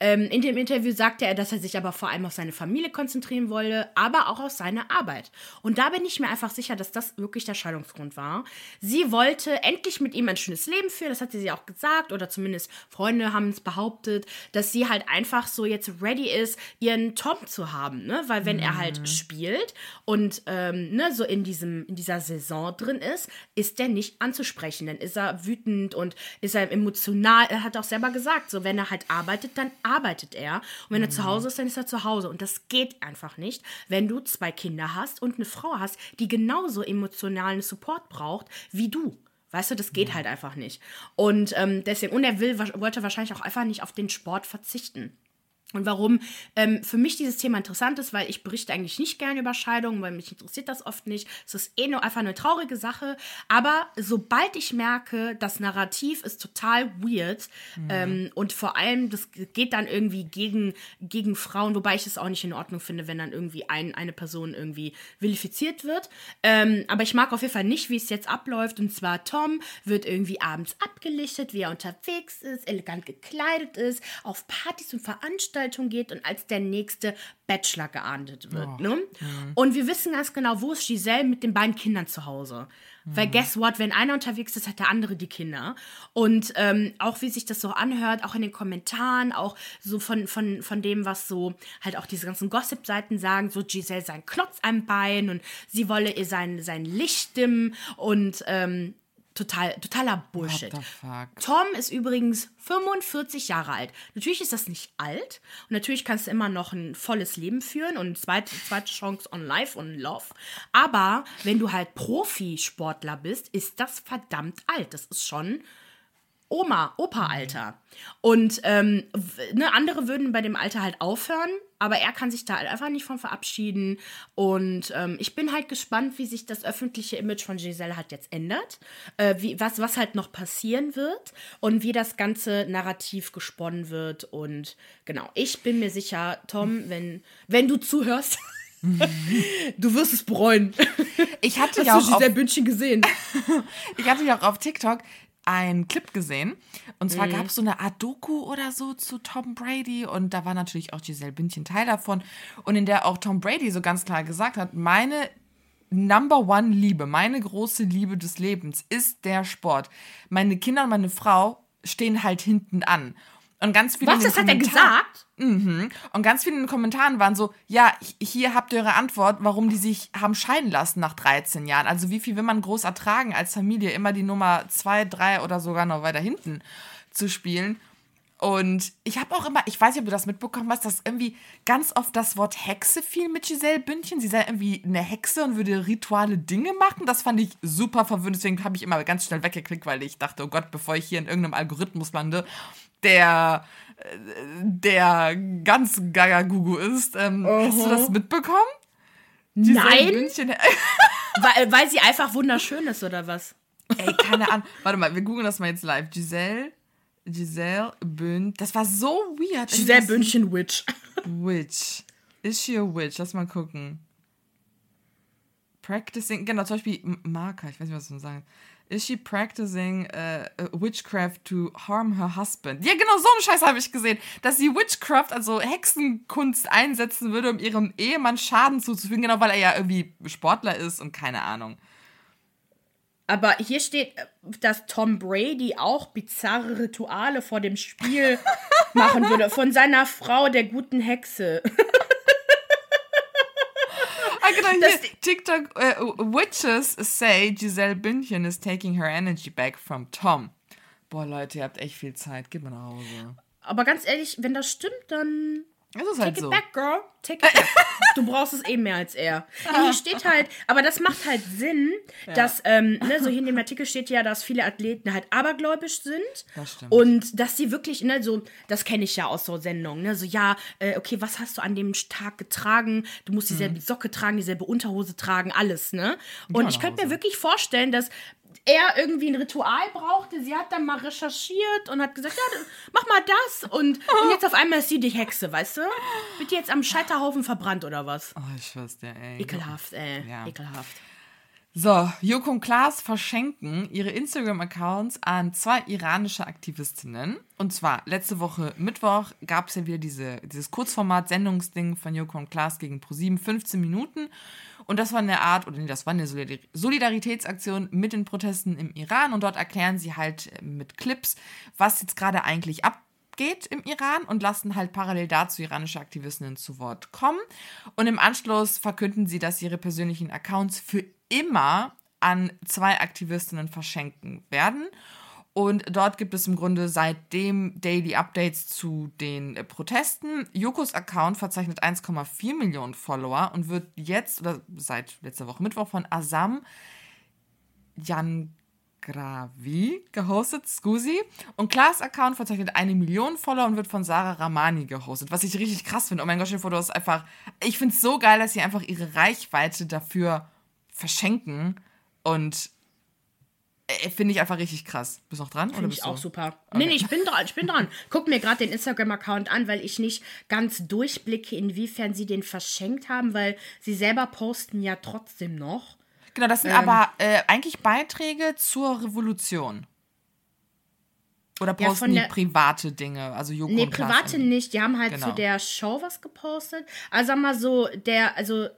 Ähm, in dem Interview sagte er, dass er sich aber vor allem auf seine Familie konzentrieren wolle, aber auch auf seine Arbeit. Und da bin ich mir einfach sicher, dass das wirklich der Scheidungsgrund war. Sie wollte endlich mit ihm ein schönes Leben führen, das hat sie auch gesagt, oder zumindest Freunde haben es behauptet, dass sie halt einfach so jetzt ready ist, ihren Tom zu haben, ne? Weil wenn mhm. er halt mhm. spielt und ähm, ne, so in diesem in dieser Saison drin ist, ist der nicht anzusprechen. Dann ist er wütend und ist er emotional. Er hat auch selber gesagt, so wenn er halt arbeitet, dann arbeitet er. Und wenn mhm. er zu Hause ist, dann ist er zu Hause. Und das geht einfach nicht, wenn du zwei Kinder hast und eine Frau hast, die genauso emotionalen Support braucht wie du. Weißt du, das geht halt einfach nicht. Und ähm, deswegen, und er will, wollte wahrscheinlich auch einfach nicht auf den Sport verzichten. Und warum ähm, für mich dieses Thema interessant ist, weil ich berichte eigentlich nicht gerne über Scheidungen, weil mich interessiert das oft nicht. Es ist eh nur einfach eine traurige Sache. Aber sobald ich merke, das Narrativ ist total weird mhm. ähm, und vor allem, das geht dann irgendwie gegen, gegen Frauen, wobei ich es auch nicht in Ordnung finde, wenn dann irgendwie ein, eine Person irgendwie vilifiziert wird. Ähm, aber ich mag auf jeden Fall nicht, wie es jetzt abläuft. Und zwar Tom wird irgendwie abends abgelichtet, wie er unterwegs ist, elegant gekleidet ist, auf Partys und Veranstaltungen Veranstaltung geht und als der nächste Bachelor geahndet wird. Oh. Ne? Mhm. Und wir wissen ganz genau, wo ist Giselle mit den beiden Kindern zu Hause. Mhm. Weil guess what, wenn einer unterwegs ist, hat der andere die Kinder. Und ähm, auch wie sich das so anhört, auch in den Kommentaren, auch so von, von, von dem, was so halt auch diese ganzen Gossip-Seiten sagen, so Giselle sein Klotz am Bein und sie wolle ihr sein, sein Licht dimmen und ähm, Total, totaler Bullshit. Tom ist übrigens 45 Jahre alt. Natürlich ist das nicht alt und natürlich kannst du immer noch ein volles Leben führen und zweite, zweite Chance on Life und Love. Aber wenn du halt Profisportler bist, ist das verdammt alt. Das ist schon Oma, Opa-Alter. Und ähm, ne, andere würden bei dem Alter halt aufhören, aber er kann sich da halt einfach nicht von verabschieden. Und ähm, ich bin halt gespannt, wie sich das öffentliche Image von Giselle halt jetzt ändert, äh, wie, was, was halt noch passieren wird und wie das ganze Narrativ gesponnen wird. Und genau, ich bin mir sicher, Tom, wenn, wenn du zuhörst. du wirst es bereuen. Ich hatte ja auch auf, Bündchen gesehen. ich hatte ja auch auf TikTok einen Clip gesehen. Und zwar mhm. gab es so eine Art Doku oder so zu Tom Brady. Und da war natürlich auch Giselle Bündchen Teil davon. Und in der auch Tom Brady so ganz klar gesagt hat, meine Number One Liebe, meine große Liebe des Lebens ist der Sport. Meine Kinder und meine Frau stehen halt hinten an. Und ganz viele. Was, das hat er gesagt? Mhm. Und ganz viele in den Kommentaren waren so: Ja, hier habt ihr eure Antwort, warum die sich haben scheiden lassen nach 13 Jahren. Also, wie viel will man groß ertragen als Familie, immer die Nummer 2, 3 oder sogar noch weiter hinten zu spielen? Und ich habe auch immer, ich weiß nicht, ob du das mitbekommen hast, dass irgendwie ganz oft das Wort Hexe fiel mit Giselle Bündchen. Sie sei irgendwie eine Hexe und würde rituale Dinge machen. Das fand ich super verwirrend. Deswegen habe ich immer ganz schnell weggeklickt, weil ich dachte, oh Gott, bevor ich hier in irgendeinem Algorithmus lande, der, der ganz Gaga-Gugu ist. Ähm, uh -huh. Hast du das mitbekommen? Giselle Nein. weil, weil sie einfach wunderschön ist, oder was? Ey, keine Ahnung. Warte mal, wir googeln das mal jetzt live. Giselle Giselle Bünd. Das war so weird. Giselle Bündchen Witch. Witch. Is she a witch? Lass mal gucken. Practicing, genau, zum Beispiel Marker, ich weiß nicht, was man sagen. Is she practicing uh, witchcraft to harm her husband? Ja, genau, so einen Scheiß habe ich gesehen. Dass sie Witchcraft, also Hexenkunst, einsetzen würde, um ihrem Ehemann Schaden zuzufügen, genau, weil er ja irgendwie Sportler ist und keine Ahnung. Aber hier steht, dass Tom Brady auch bizarre Rituale vor dem Spiel machen würde. Von seiner Frau, der guten Hexe. ah, genau, hier. TikTok, uh, Witches say Giselle Bündchen is taking her energy back from Tom. Boah, Leute, ihr habt echt viel Zeit. Geht mal nach Hause. Aber ganz ehrlich, wenn das stimmt, dann es ist halt Take so. it back, girl. Take it back. du brauchst es eben mehr als er. hier steht halt, aber das macht halt Sinn, ja. dass, ähm, ne, so hier in dem Artikel steht ja, dass viele Athleten halt abergläubisch sind. Das stimmt. Und dass sie wirklich, ne, so, das kenne ich ja aus so Sendungen, ne, so, ja, äh, okay, was hast du an dem Tag getragen? Du musst dieselbe mhm. Socke tragen, dieselbe Unterhose tragen, alles, ne? Und ich könnte mir wirklich vorstellen, dass er irgendwie ein Ritual brauchte. Sie hat dann mal recherchiert und hat gesagt, ja, mach mal das. Und, und jetzt auf einmal ist sie die Hexe, weißt du? Wird die jetzt am Scheiterhaufen verbrannt oder was? Oh, ich weiß der, ey. Ekelhaft, ey. Ja. Ekelhaft. So, Joko und Klaas verschenken ihre Instagram-Accounts an zwei iranische Aktivistinnen. Und zwar letzte Woche Mittwoch gab es ja wieder diese, dieses Kurzformat-Sendungsding von Joko und Klaas gegen ProSieben, 15 Minuten. Und das war eine Art, oder nee, das war eine Solidaritätsaktion mit den Protesten im Iran. Und dort erklären sie halt äh, mit Clips, was jetzt gerade eigentlich abgeht im Iran und lassen halt parallel dazu iranische Aktivistinnen zu Wort kommen. Und im Anschluss verkünden sie, dass sie ihre persönlichen Accounts für immer an zwei Aktivistinnen verschenken werden. Und dort gibt es im Grunde seitdem Daily Updates zu den äh, Protesten. Jokos Account verzeichnet 1,4 Millionen Follower und wird jetzt oder seit letzter Woche Mittwoch von Asam Jan Gravi gehostet, Scusi. Und Klaas Account verzeichnet eine Million Follower und wird von Sarah Ramani gehostet, was ich richtig krass finde. Oh mein Gott, stell dir einfach. Ich finde es so geil, dass sie einfach ihre Reichweite dafür verschenken und finde ich einfach richtig krass. Bist du noch dran? Finde ich auch super. Okay. Nee, nee, ich bin dran. Ich bin dran. Guck mir gerade den Instagram-Account an, weil ich nicht ganz durchblicke, inwiefern sie den verschenkt haben, weil sie selber posten ja trotzdem noch. Genau, das sind ähm, aber äh, eigentlich Beiträge zur Revolution. Oder posten ja, die private Dinge? Also Joko Nee, private nicht. Die haben halt genau. zu der Show was gepostet. Also sag mal so, der, also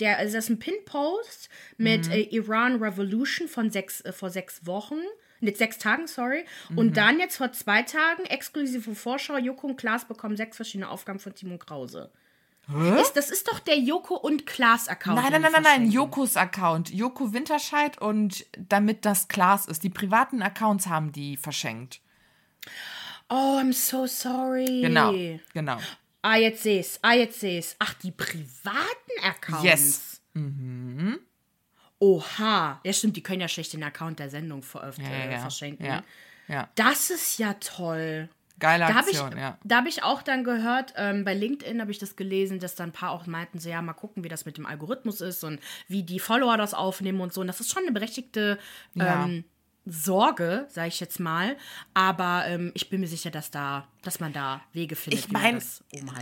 der, also das ist ein Pin-Post mit mhm. äh, Iran Revolution von sechs, äh, vor sechs Wochen. Mit sechs Tagen, sorry. Mhm. Und dann jetzt vor zwei Tagen, exklusive Vorschau, Joko und Klaas bekommen sechs verschiedene Aufgaben von Timon Krause. Ist, das ist doch der Joko und Klaas Account. Nein, nein, nein, nein, nein, Jokos Account. Joko Winterscheid und damit das Klaas ist. Die privaten Accounts haben die verschenkt. Oh, I'm so sorry. Genau, genau. Ah, jetzt seh's. Ah, jetzt seh's. Ach, die privaten Accounts. Yes. Mhm. Oha. Ja, stimmt, die können ja schlecht den Account der Sendung veröffentlichen, ja, ja, ja. verschenken. Ja, ja. Das ist ja toll. Geile Aktion, da ich, ja. Da habe ich auch dann gehört, ähm, bei LinkedIn habe ich das gelesen, dass dann ein paar auch meinten, so ja, mal gucken, wie das mit dem Algorithmus ist und wie die Follower das aufnehmen und so. Und das ist schon eine berechtigte ähm, Sorge, sage ich jetzt mal. Aber ähm, ich bin mir sicher, dass da, dass man da Wege findet. Ich meine,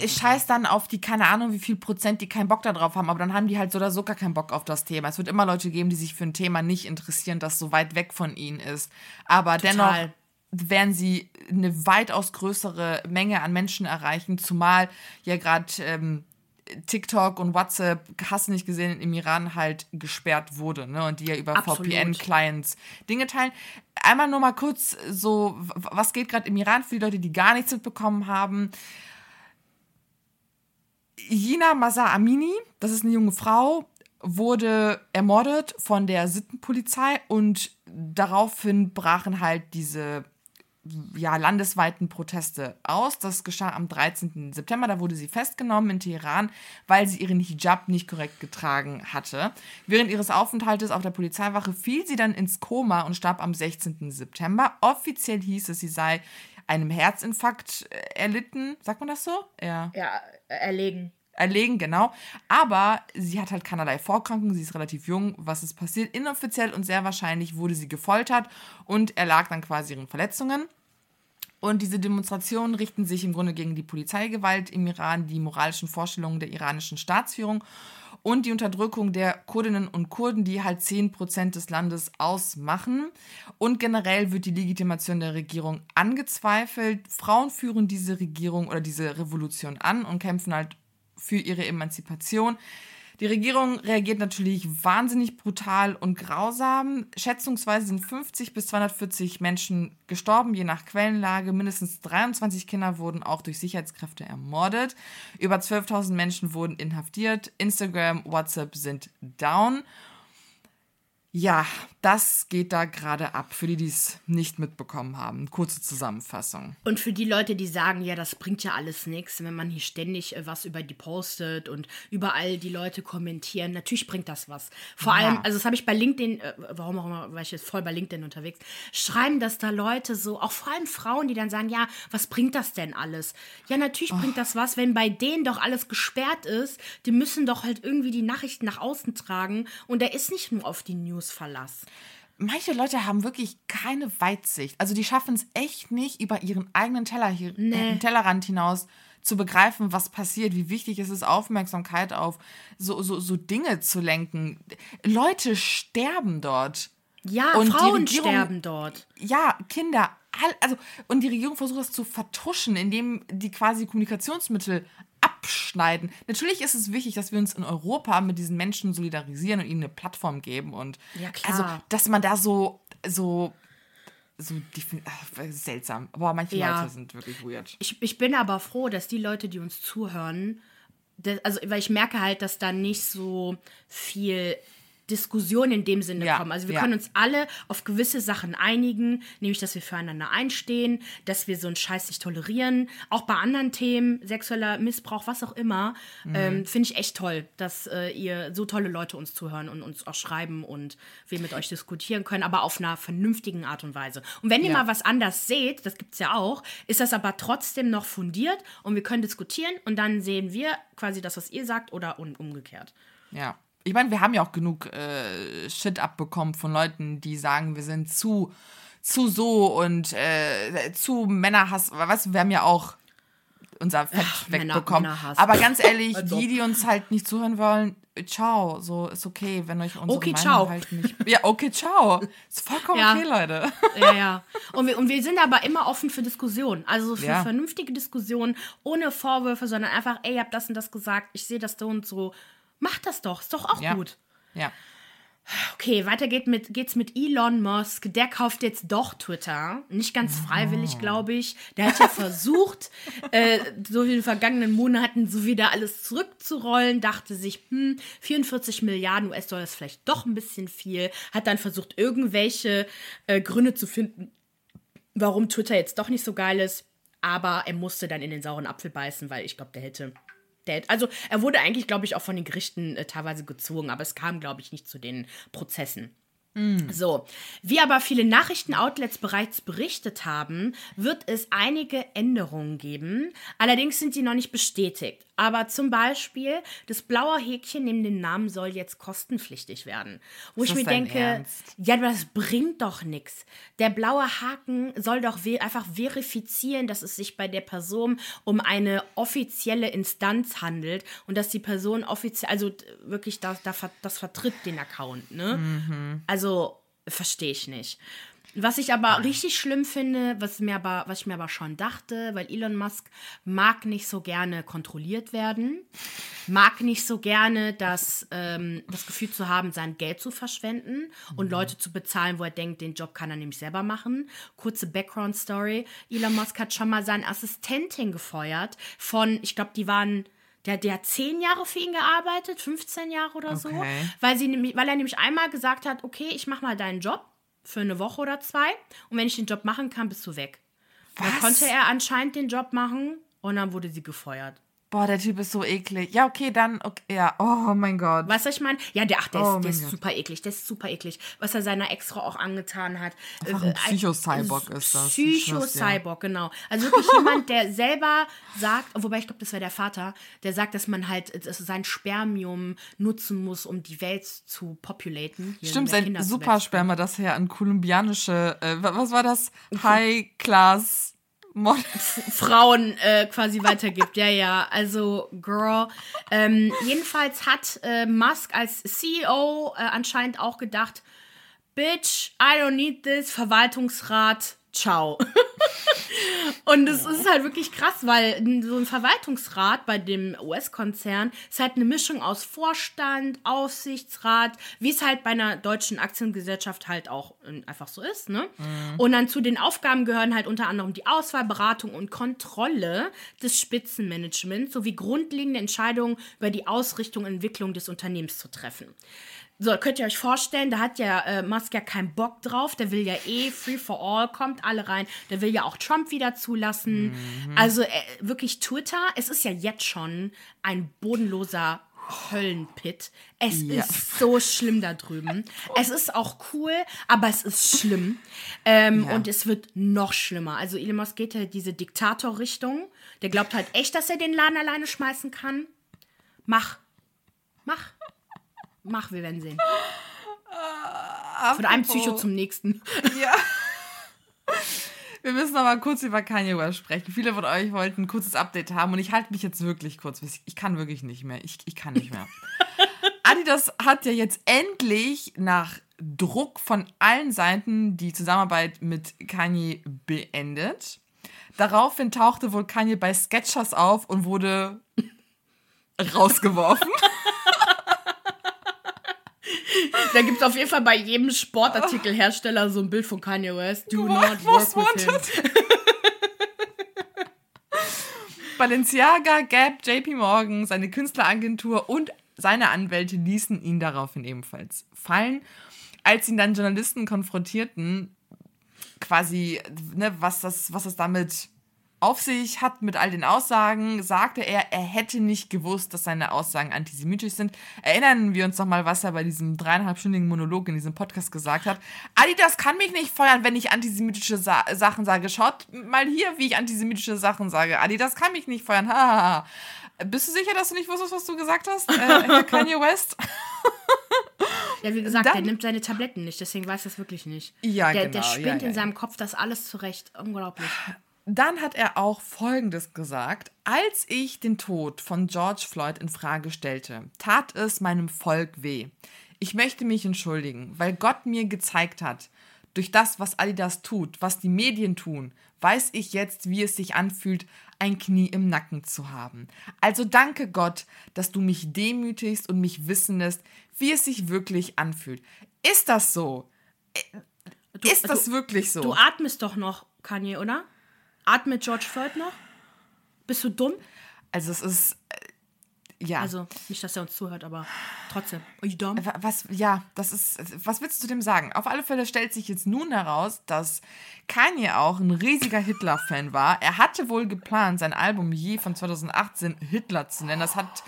ich scheiß dann auf die, keine Ahnung, wie viel Prozent, die keinen Bock darauf haben, aber dann haben die halt so oder so gar keinen Bock auf das Thema. Es wird immer Leute geben, die sich für ein Thema nicht interessieren, das so weit weg von ihnen ist. Aber Total. dennoch werden sie eine weitaus größere Menge an Menschen erreichen, zumal ja gerade ähm, TikTok und WhatsApp, hast du nicht gesehen, im Iran halt gesperrt wurde, ne? Und die ja über VPN-Clients Dinge teilen. Einmal nur mal kurz so, was geht gerade im Iran für die Leute, die gar nichts mitbekommen haben. Jina Masa Amini, das ist eine junge Frau, wurde ermordet von der Sittenpolizei und daraufhin brachen halt diese ja, landesweiten Proteste aus. Das geschah am 13. September. Da wurde sie festgenommen in Teheran, weil sie ihren Hijab nicht korrekt getragen hatte. Während ihres Aufenthaltes auf der Polizeiwache fiel sie dann ins Koma und starb am 16. September. Offiziell hieß es, sie sei einem Herzinfarkt äh, erlitten. Sagt man das so? Ja. Ja, erlegen. Erlegen, genau. Aber sie hat halt keinerlei Vorkrankungen, sie ist relativ jung. Was ist passiert? Inoffiziell und sehr wahrscheinlich wurde sie gefoltert und erlag dann quasi ihren Verletzungen. Und diese Demonstrationen richten sich im Grunde gegen die Polizeigewalt im Iran, die moralischen Vorstellungen der iranischen Staatsführung und die Unterdrückung der Kurdinnen und Kurden, die halt 10% des Landes ausmachen. Und generell wird die Legitimation der Regierung angezweifelt. Frauen führen diese Regierung oder diese Revolution an und kämpfen halt für ihre Emanzipation. Die Regierung reagiert natürlich wahnsinnig brutal und grausam. Schätzungsweise sind 50 bis 240 Menschen gestorben, je nach Quellenlage. Mindestens 23 Kinder wurden auch durch Sicherheitskräfte ermordet. Über 12.000 Menschen wurden inhaftiert. Instagram, WhatsApp sind down. Ja, das geht da gerade ab, für die, die es nicht mitbekommen haben. Kurze Zusammenfassung. Und für die Leute, die sagen, ja, das bringt ja alles nichts, wenn man hier ständig äh, was über die postet und überall die Leute kommentieren, natürlich bringt das was. Vor ja. allem, also das habe ich bei LinkedIn, äh, warum auch immer, weil ich jetzt voll bei LinkedIn unterwegs, schreiben das da Leute so, auch vor allem Frauen, die dann sagen, ja, was bringt das denn alles? Ja, natürlich oh. bringt das was, wenn bei denen doch alles gesperrt ist, die müssen doch halt irgendwie die Nachrichten nach außen tragen und der ist nicht nur auf die News Verlass. Manche Leute haben wirklich keine Weitsicht. Also die schaffen es echt nicht, über ihren eigenen Teller hier, nee. Tellerrand hinaus zu begreifen, was passiert, wie wichtig es ist, Aufmerksamkeit auf so, so, so Dinge zu lenken. Leute sterben dort. Ja, und Frauen Regierung, sterben dort. Ja, Kinder. Also, und die Regierung versucht das zu vertuschen, indem die quasi Kommunikationsmittel abschneiden. Natürlich ist es wichtig, dass wir uns in Europa mit diesen Menschen solidarisieren und ihnen eine Plattform geben und ja, also, dass man da so so so ach, seltsam. Aber manche ja. Leute sind wirklich weird. Ich, ich bin aber froh, dass die Leute, die uns zuhören, das, also weil ich merke halt, dass da nicht so viel Diskussion in dem Sinne Ja, kommen. Also wir ja. können uns alle auf gewisse Sachen einigen, nämlich, dass wir füreinander einstehen, dass wir so einen Scheiß nicht tolerieren. Auch bei anderen Themen, sexueller Missbrauch, was auch immer, Mhm. ähm, finde ich echt toll, dass äh, ihr so tolle Leute uns zuhören und uns auch schreiben und wir mit euch diskutieren können, aber auf einer vernünftigen Art und Weise. Und wenn ihr Ja. mal was anders seht, das gibt es ja auch, ist das aber trotzdem noch fundiert und wir können diskutieren und dann sehen wir quasi das, was ihr sagt oder un umgekehrt. Ja. Ich meine, wir haben ja auch genug äh, Shit abbekommen von Leuten, die sagen, wir sind zu, zu so und äh, zu Männerhass. Weißt du, wir haben ja auch unser Fett Männer- wegbekommen. Männerhass. Aber ganz ehrlich, Also. die, die uns halt nicht zuhören wollen, ciao. So ist okay, wenn euch unsere Okay, Meinung ciao. halt nicht. Ja, okay, ciao. Ist vollkommen Ja. okay, Leute. Ja, ja. Und wir, und wir sind aber immer offen für Diskussionen. Also für Ja. vernünftige Diskussionen, ohne Vorwürfe, sondern einfach, ey, ihr habt das und das gesagt, ich sehe das so und so. Macht das doch, ist doch auch Ja. gut. Ja. Okay, weiter geht mit, geht's mit Elon Musk. Der kauft jetzt doch Twitter. Nicht ganz freiwillig, glaube ich. Der hat ja versucht, äh, so in den vergangenen Monaten so wieder alles zurückzurollen. Dachte sich, hm, 44 Milliarden US-Dollar ist vielleicht doch ein bisschen viel. Hat dann versucht, irgendwelche äh, Gründe zu finden, warum Twitter jetzt doch nicht so geil ist. Aber er musste dann in den sauren Apfel beißen, weil ich glaube, der hätte. Der, also er wurde eigentlich, glaube ich, auch von den Gerichten äh, teilweise gezwungen, aber es kam, glaube ich, nicht zu den Prozessen. So, wie aber viele Nachrichtenoutlets bereits berichtet haben, wird es einige Änderungen geben. Allerdings sind die noch nicht bestätigt. Aber zum Beispiel, das blaue Häkchen neben dem Namen soll jetzt kostenpflichtig werden. Wo ich das mir denke, Ernst? ja, das bringt doch nichts. Der blaue Haken soll doch einfach verifizieren, dass es sich bei der Person um eine offizielle Instanz handelt und dass die Person offiziell, also wirklich das, das, das vertritt den Account, ne? Also verstehe ich nicht. Was ich aber richtig schlimm finde, was, mir aber, was ich mir aber schon dachte, weil Elon Musk mag nicht so gerne kontrolliert werden, mag nicht so gerne das, ähm, das Gefühl zu haben, sein Geld zu verschwenden und Leute zu bezahlen, wo er denkt, den Job kann er nämlich selber machen. Kurze Background-Story. Elon Musk hat schon mal seine Assistentin gefeuert von, ich glaube, die waren... Der, der hat zehn Jahre für ihn gearbeitet, 15 Jahre oder so, Okay. weil, sie weil er nämlich einmal gesagt hat, okay, ich mache mal deinen Job für eine Woche oder zwei und wenn ich den Job machen kann, bist du weg. Und Dann Was? konnte er anscheinend den Job machen und dann wurde sie gefeuert. Boah, der Typ ist so eklig. Ja, okay, dann, okay, ja. Oh mein Gott. Was ich meine? Ja, der, ach, der, Oh ist, der ist super eklig, der ist super eklig. Was er seiner Ex-Frau auch angetan hat. Einfach Äh, ein Psycho-Cyborg ist das. Psycho-Cyborg, genau. Also wirklich jemand, der selber sagt, wobei ich glaube, das wäre der Vater, der sagt, dass man halt äh, sein Spermium nutzen muss, um die Welt zu populaten. Stimmt, sein Supersperma, das er an kolumbianische, äh, wa- was war das? High-Class Model. Frauen äh, quasi weitergibt. Ja, ja, also Girl. Ähm, jedenfalls hat äh, Musk als CEO äh, anscheinend auch gedacht, Bitch, I don't need this, Verwaltungsrat, ciao. Und es ist halt wirklich krass, weil so ein Verwaltungsrat bei dem US-Konzern ist halt eine Mischung aus Vorstand, Aufsichtsrat, wie es halt bei einer deutschen Aktiengesellschaft halt auch äh, einfach so ist, ne? Und dann zu den Aufgaben gehören halt unter anderem die Auswahl, Beratung und Kontrolle des Spitzenmanagements sowie grundlegende Entscheidungen über die Ausrichtung und Entwicklung des Unternehmens zu treffen. So, könnt ihr euch vorstellen, da hat ja äh, Musk ja keinen Bock drauf. Der will ja eh Free for All, kommt alle rein. Der will ja auch Trump wieder zulassen. Also äh, wirklich Twitter, es ist ja jetzt schon ein bodenloser Höllenpit. Es Ja. ist so schlimm da drüben. Es ist auch cool, aber es ist schlimm. Ähm, Ja. Und es wird noch schlimmer. Also Elon Musk geht ja diese Diktatorrichtung. Der glaubt halt echt, dass er den Laden alleine schmeißen kann. Mach. Mach. Mach, wir werden sehen. Von einem Psycho zum nächsten. Ja. Wir müssen noch mal kurz über Kanye West sprechen. Viele von euch wollten ein kurzes Update haben und ich halte mich jetzt wirklich kurz. Ich kann wirklich nicht mehr. Ich, ich kann nicht mehr. Adidas hat ja jetzt endlich nach Druck von allen Seiten die Zusammenarbeit mit Kanye beendet. Daraufhin tauchte wohl Kanye bei Sketchers auf und wurde rausgeworfen. Da gibt es auf jeden Fall bei jedem Sportartikelhersteller so ein Bild von Kanye West. Do not Most work with him. Balenciaga, Gap, JP Morgan, seine Künstleragentur und seine Anwälte ließen ihn daraufhin ebenfalls fallen. Als ihn dann Journalisten konfrontierten, quasi, ne, was das, was das damit auf sich hat mit all den Aussagen, sagte er, er hätte nicht gewusst, dass seine Aussagen antisemitisch sind. Erinnern wir uns noch mal, was er bei diesem dreieinhalbstündigen Monolog in diesem Podcast gesagt hat. Adidas kann mich nicht feuern, wenn ich antisemitische Sa Sachen sage. Schaut mal hier, wie ich antisemitische Sachen sage. Adidas kann mich nicht feuern. Ha, Bist du sicher, dass du nicht wusstest, was du gesagt hast, äh, Kanye West? Ja, wie gesagt, Dann, der nimmt seine Tabletten nicht, deswegen weiß er es wirklich nicht. Ja, der, genau. Der spinnt ja, ja, in seinem Kopf das alles zurecht. Unglaublich. Dann hat er auch Folgendes gesagt. Als ich den Tod von George Floyd in Frage stellte, tat es meinem Volk weh. Ich möchte mich entschuldigen, weil Gott mir gezeigt hat, durch das, was Adidas tut, was die Medien tun, weiß ich jetzt, wie es sich anfühlt, ein Knie im Nacken zu haben. Also danke Gott, dass du mich demütigst und mich wissen lässt, wie es sich wirklich anfühlt. Ist das so? Du, ist das du, wirklich so? Du atmest doch noch, Kanye, oder? Atmet George Floyd noch? Bist du dumm? Also es ist äh, ja. Also nicht, dass er uns zuhört, aber trotzdem. Are you dumb? Was, ja, das ist. Was willst du zu dem sagen? Auf alle Fälle stellt sich jetzt nun heraus, dass Kanye auch ein riesiger Hitler-Fan war. Er hatte wohl geplant, sein Album Je von 2018 Hitler zu nennen. Das hat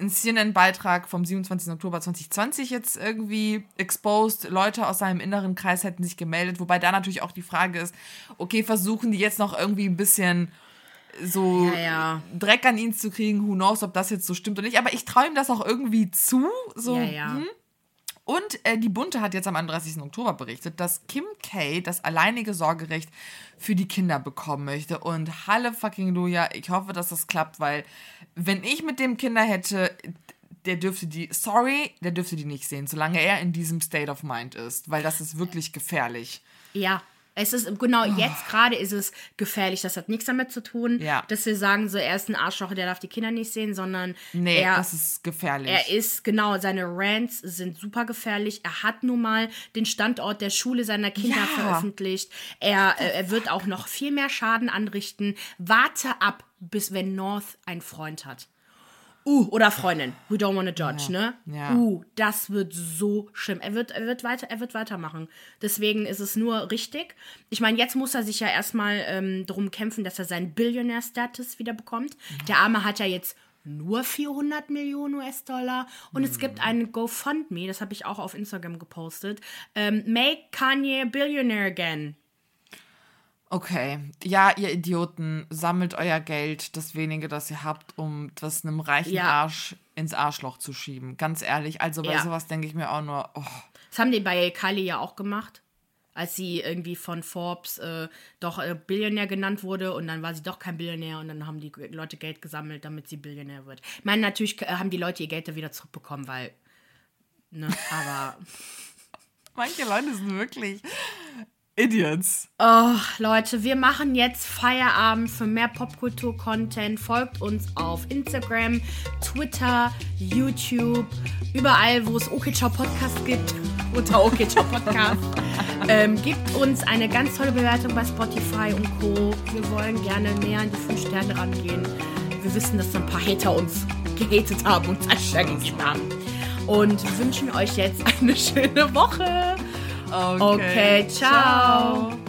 ein CNN-Beitrag vom 27. Oktober 2020 jetzt irgendwie exposed. Leute aus seinem inneren Kreis hätten sich gemeldet, wobei da natürlich auch die Frage ist, okay, versuchen die jetzt noch irgendwie ein bisschen so ja, ja. Dreck an ihn zu kriegen, who knows, ob das jetzt so stimmt oder nicht, aber ich traue ihm das auch irgendwie zu, so, ja, ja. Hm? Und äh, die Bunte hat jetzt am 31. Oktober berichtet, dass Kim K. das alleinige Sorgerecht für die Kinder bekommen möchte. Und halle fucking Luja, ich hoffe, dass das klappt, weil wenn ich mit dem Kinder hätte, der dürfte die, sorry, der dürfte die nicht sehen, solange er in diesem State of Mind ist, weil das ist wirklich gefährlich. Ja, es ist genau oh. jetzt gerade ist es gefährlich. Das hat nichts damit zu tun, ja. dass wir sagen, so er ist ein Arschloch, der darf die Kinder nicht sehen, sondern nee, er, das ist gefährlich. Er ist genau seine Rants sind super gefährlich. Er hat nun mal den Standort der Schule seiner Kinder ja. veröffentlicht. Er, äh, er wird auch noch viel mehr Schaden anrichten. Warte ab, bis wenn North einen Freund hat. Uh, oder Freundin. We don't want to judge, ja. ne? Ja. Uh, das wird so schlimm. Er wird, er wird weiter, er wird weitermachen. Deswegen ist es nur richtig. Ich meine, jetzt muss er sich ja erstmal ähm, darum kämpfen, dass er seinen Billionaire-Status wieder bekommt. Mhm. Der Arme hat ja jetzt nur 400 Millionen US-Dollar. Und mhm. es gibt einen GoFundMe, das habe ich auch auf Instagram gepostet. Ähm, Make Kanye Billionaire again. Okay, ja, ihr Idioten, sammelt euer Geld, das wenige, das ihr habt, um das einem reichen ja. Arsch ins Arschloch zu schieben. Ganz ehrlich, also bei ja. sowas denke ich mir auch nur, oh. Das haben die bei Kylie ja auch gemacht, als sie irgendwie von Forbes äh, doch äh, Billionär genannt wurde und dann war sie doch kein Billionär und dann haben die Leute Geld gesammelt, damit sie Billionär wird. Ich meine, natürlich äh, haben die Leute ihr Geld da wieder zurückbekommen, weil, ne, aber... Manche Leute sind wirklich Idiots. Oh, Leute, wir machen jetzt Feierabend für mehr Popkultur-Content. Folgt uns auf Instagram, Twitter, YouTube, überall, wo es Okitschau Podcast gibt. Unter Okitschau Podcast. ähm, gebt uns eine ganz tolle Bewertung bei Spotify und Co. Wir wollen gerne näher an die 5 Sterne rangehen. Wir wissen, dass ein paar Hater uns gehatet haben und zerstört haben. Und wünschen euch jetzt eine schöne Woche. Okay, okay ciao. ciao.